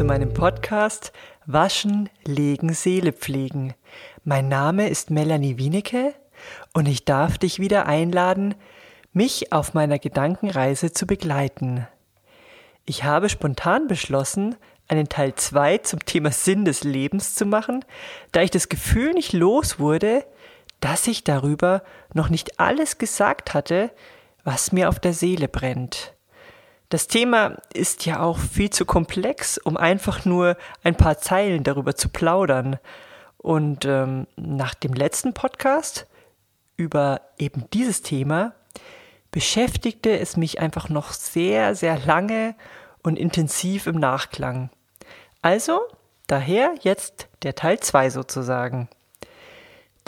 Podcast Waschen, Legen, Seele pflegen. Mein Name ist Melanie Wienecke und ich darf dich wieder einladen, mich auf meiner Gedankenreise zu begleiten. Ich habe spontan beschlossen, einen Teil 2 zum Thema Sinn des Lebens zu machen, da ich das Gefühl nicht los wurde, dass ich darüber noch nicht alles gesagt hatte, was mir auf der Seele brennt. Das Thema ist ja auch viel zu komplex, um einfach nur ein paar Zeilen darüber zu plaudern. Und ähm, nach dem letzten Podcast über eben dieses Thema beschäftigte es mich einfach noch sehr, sehr lange und intensiv im Nachklang. Also, daher jetzt der Teil 2 sozusagen.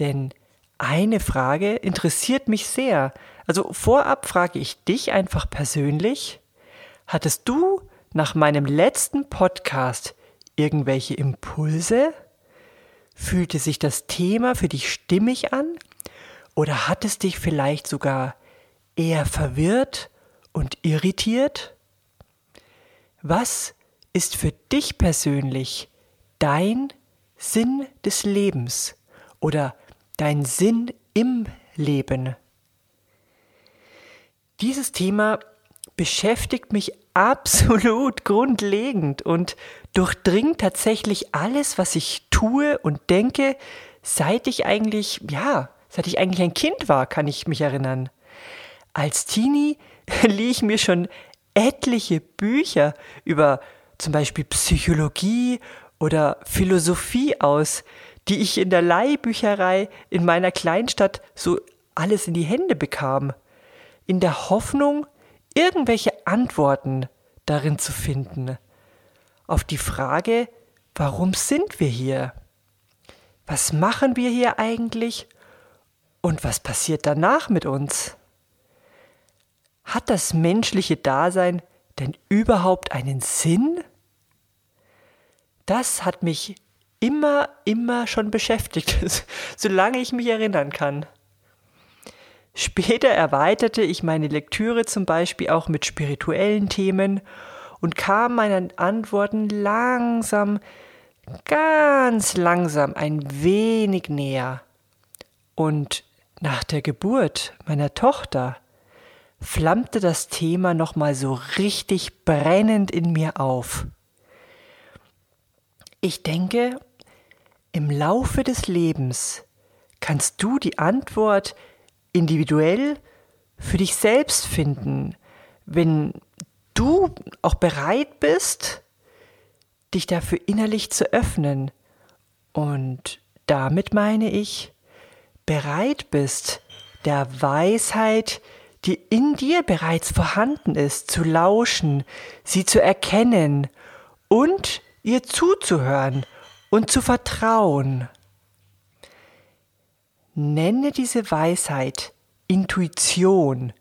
Denn eine Frage interessiert mich sehr. Also vorab frage ich dich einfach persönlich, hattest du nach meinem letzten Podcast irgendwelche Impulse? Fühlte sich das Thema für dich stimmig an? Oder hat es dich vielleicht sogar eher verwirrt und irritiert? Was ist für dich persönlich dein Sinn des Lebens oder dein Sinn im Leben? Dieses Thema beschäftigt mich absolut grundlegend und durchdringt tatsächlich alles, was ich tue und denke, seit ich eigentlich, ja, seit ich eigentlich ein Kind war, kann ich mich erinnern. Als Teenie lieh ich mir schon etliche Bücher über zum Beispiel Psychologie oder Philosophie aus, die ich in der Leihbücherei in meiner Kleinstadt so alles in die Hände bekam, in der Hoffnung, irgendwelche Antworten darin zu finden auf die Frage, warum sind wir hier? Was machen wir hier eigentlich? Und was passiert danach mit uns? Hat das menschliche Dasein denn überhaupt einen Sinn? Das hat mich immer, immer schon beschäftigt, solange ich mich erinnern kann. Später erweiterte ich meine Lektüre zum Beispiel auch mit spirituellen Themen und kam meinen Antworten langsam, ganz langsam ein wenig näher. Und nach der Geburt meiner Tochter flammte das Thema nochmal so richtig brennend in mir auf. Ich denke, im Laufe des Lebens kannst du die Antwort individuell für dich selbst finden, wenn du auch bereit bist, dich dafür innerlich zu öffnen. Und damit meine ich, bereit bist, der Weisheit, die in dir bereits vorhanden ist, zu lauschen, sie zu erkennen und ihr zuzuhören und zu vertrauen. Nenne diese Weisheit Intuition,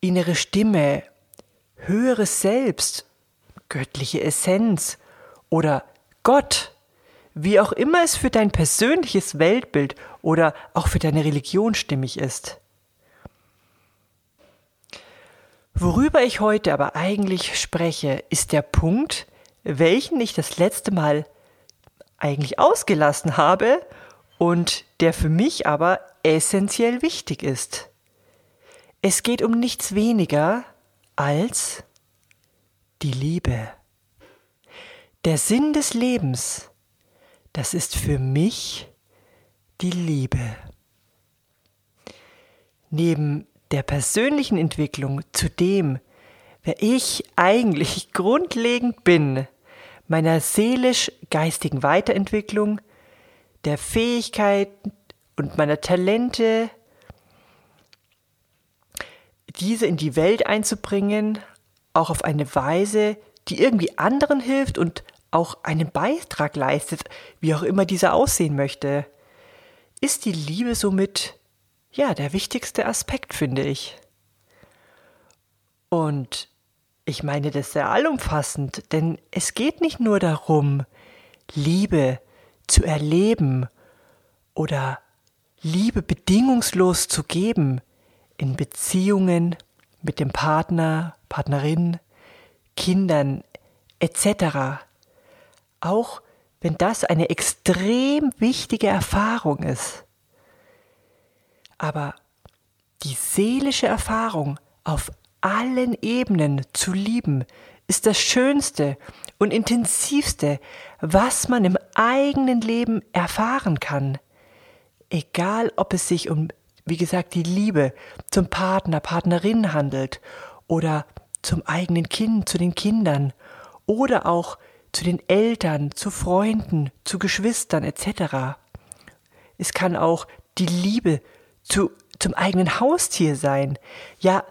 innere Stimme, höheres Selbst, göttliche Essenz. Oder Gott, wie auch immer es für dein persönliches Weltbild oder auch für deine Religion stimmig ist. Worüber ich heute aber eigentlich spreche, ist der Punkt, welchen ich das letzte Mal eigentlich ausgelassen habe und der für mich aber essentiell wichtig ist. Es geht um nichts weniger als die Liebe. Der Sinn des Lebens, das ist für mich die Liebe. Neben der persönlichen Entwicklung zu dem, wer ich eigentlich grundlegend bin, meiner seelisch-geistigen Weiterentwicklung, der Fähigkeiten und meiner Talente, diese in die Welt einzubringen, auch auf eine Weise, die irgendwie anderen hilft und auch einen Beitrag leistet, wie auch immer dieser aussehen möchte, ist die Liebe somit ja der wichtigste Aspekt, finde ich. Und ich meine das sehr allumfassend, denn es geht nicht nur darum, Liebe zu erleben oder Liebe bedingungslos zu geben in Beziehungen mit dem Partner, Partnerin, Kindern etc., auch wenn das eine extrem wichtige Erfahrung ist. Aber die seelische Erfahrung auf allen Ebenen zu lieben, ist das Schönste und Intensivste, was man im eigenen Leben erfahren kann. Egal, ob es sich um, wie gesagt, die Liebe zum Partner, Partnerin handelt oder zum eigenen Kind, zu den Kindern oder auch zu den Eltern, zu Freunden, zu Geschwistern etc. Es kann auch die Liebe zu, zum eigenen Haustier sein, ja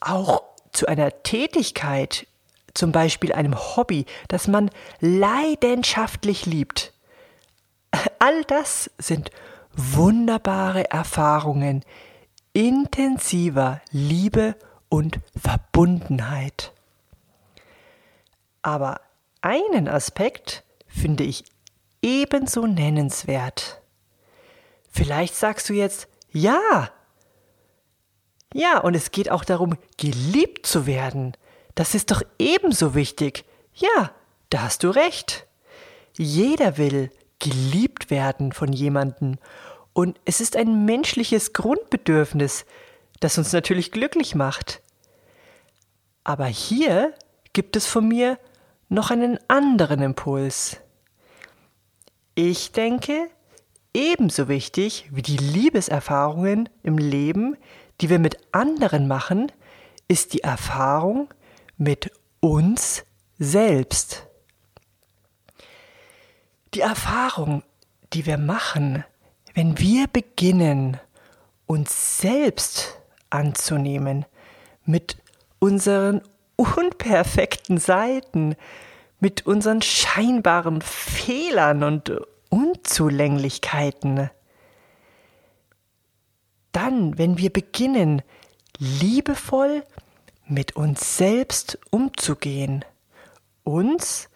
auch zu einer Tätigkeit, zum Beispiel einem Hobby, das man leidenschaftlich liebt. All das sind wunderbare Erfahrungen intensiver Liebe und Verbundenheit. Aber einen Aspekt finde ich ebenso nennenswert. Vielleicht sagst du jetzt, ja. Ja, und es geht auch darum, geliebt zu werden. Das ist doch ebenso wichtig. Ja, da hast du recht. Jeder will geliebt werden von jemandem. Und es ist ein menschliches Grundbedürfnis, das uns natürlich glücklich macht. Aber hier gibt es von mir noch einen anderen Impuls. Ich denke, ebenso wichtig wie die Liebeserfahrungen im Leben, die wir mit anderen machen, ist die Erfahrung mit uns selbst. Die Erfahrung, die wir machen, wenn wir beginnen, uns selbst anzunehmen, mit unseren unperfekten Seiten, mit unseren scheinbaren Fehlern und Unzulänglichkeiten. Dann, wenn wir beginnen, liebevoll mit uns selbst umzugehen, uns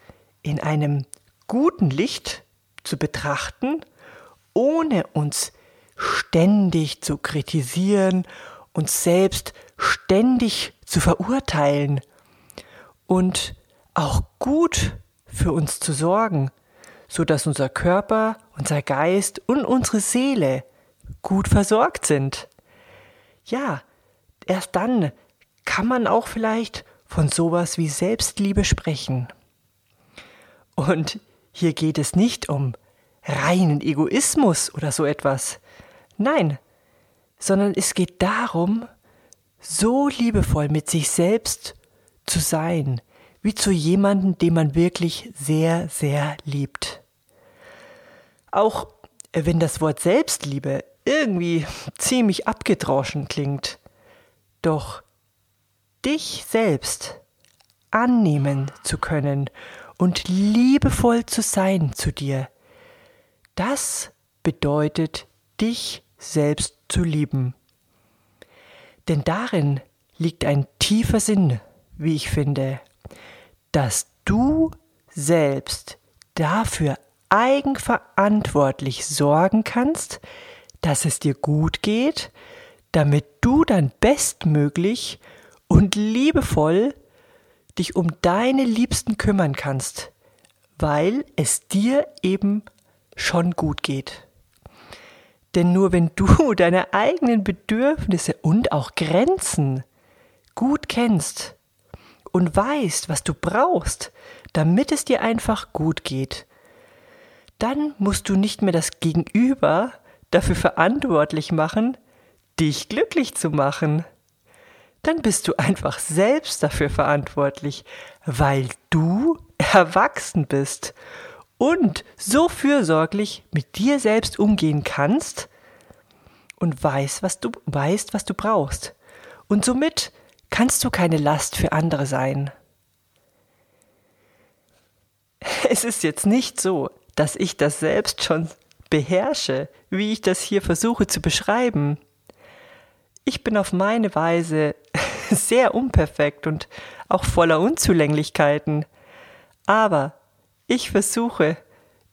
in einem guten Licht zu betrachten, ohne uns ständig zu kritisieren, uns selbst ständig zu verurteilen und auch gut für uns zu sorgen, so dass unser Körper, unser Geist und unsere Seele gut versorgt sind. Ja, erst dann kann man auch vielleicht von sowas wie Selbstliebe sprechen. Und hier geht es nicht um reinen Egoismus oder so etwas. Nein, sondern es geht darum, so liebevoll mit sich selbst zu sein, wie zu jemandem, den man wirklich sehr, sehr liebt. Auch wenn das Wort Selbstliebe irgendwie ziemlich abgedroschen klingt, doch dich selbst annehmen zu können und liebevoll zu sein zu dir, das bedeutet, dich selbst zu lieben. Denn darin liegt ein tiefer Sinn, wie ich finde, dass du selbst dafür eigenverantwortlich sorgen kannst, dass es dir gut geht, damit du dann bestmöglich und liebevoll dich um deine Liebsten kümmern kannst, weil es dir eben schon gut geht. Denn nur wenn du deine eigenen Bedürfnisse und auch Grenzen gut kennst und weißt, was du brauchst, damit es dir einfach gut geht, dann musst du nicht mehr das Gegenüber dafür verantwortlich machen, dich glücklich zu machen dann bist du einfach selbst dafür verantwortlich, weil du erwachsen bist und so fürsorglich mit dir selbst umgehen kannst und weißt, was du weißt, was du brauchst. Und somit kannst du keine Last für andere sein. Es ist jetzt nicht so, dass ich das selbst schon beherrsche, wie ich das hier versuche zu beschreiben. Ich bin auf meine Weise sehr unperfekt und auch voller Unzulänglichkeiten. Aber ich versuche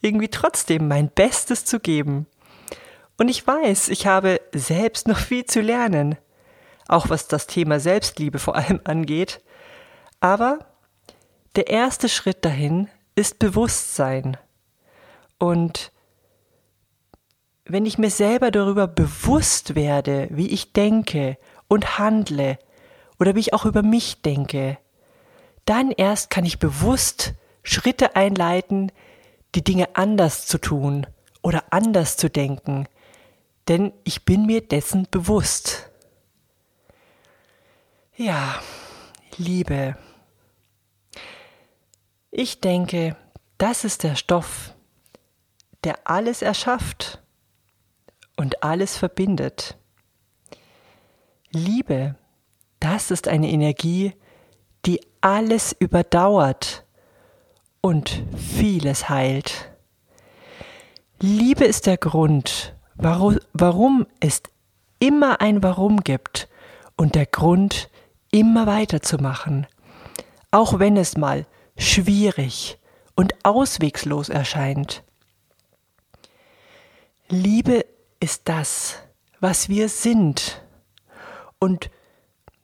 irgendwie trotzdem mein Bestes zu geben. Und ich weiß, ich habe selbst noch viel zu lernen, auch was das Thema Selbstliebe vor allem angeht. Aber der erste Schritt dahin ist Bewusstsein. Und wenn ich mir selber darüber bewusst werde, wie ich denke und handle, oder wie ich auch über mich denke, dann erst kann ich bewusst Schritte einleiten, die Dinge anders zu tun oder anders zu denken, denn ich bin mir dessen bewusst. Ja, Liebe. Ich denke, das ist der Stoff, der alles erschafft und alles verbindet. Liebe, das ist eine Energie, die alles überdauert und vieles heilt. Liebe ist der Grund, warum, warum es immer ein Warum gibt und der Grund, immer weiterzumachen, auch wenn es mal schwierig und auswegslos erscheint. Liebe ist das, was wir sind. Und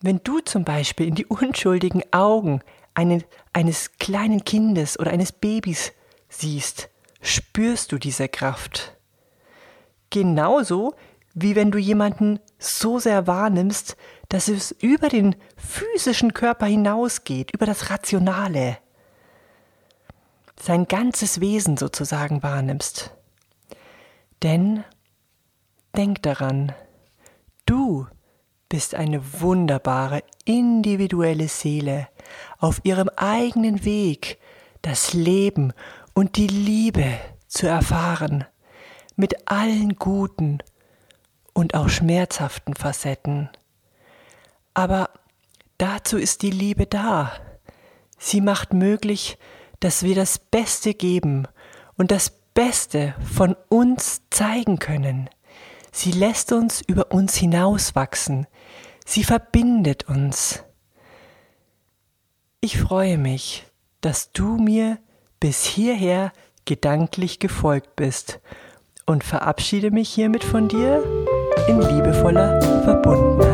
wenn du zum Beispiel in die unschuldigen Augen eine, eines kleinen Kindes oder eines Babys siehst, spürst du diese Kraft. Genauso wie wenn du jemanden so sehr wahrnimmst, dass es über den physischen Körper hinausgeht, über das Rationale. Sein ganzes Wesen sozusagen wahrnimmst. Denn denk daran, du bist eine wunderbare, individuelle Seele auf ihrem eigenen Weg, das Leben und die Liebe zu erfahren, mit allen guten und auch schmerzhaften Facetten. Aber dazu ist die Liebe da. Sie macht möglich, dass wir das Beste geben und das Beste von uns zeigen können. Sie lässt uns über uns hinauswachsen. Sie verbindet uns. Ich freue mich, dass du mir bis hierher gedanklich gefolgt bist und verabschiede mich hiermit von dir in liebevoller Verbundenheit.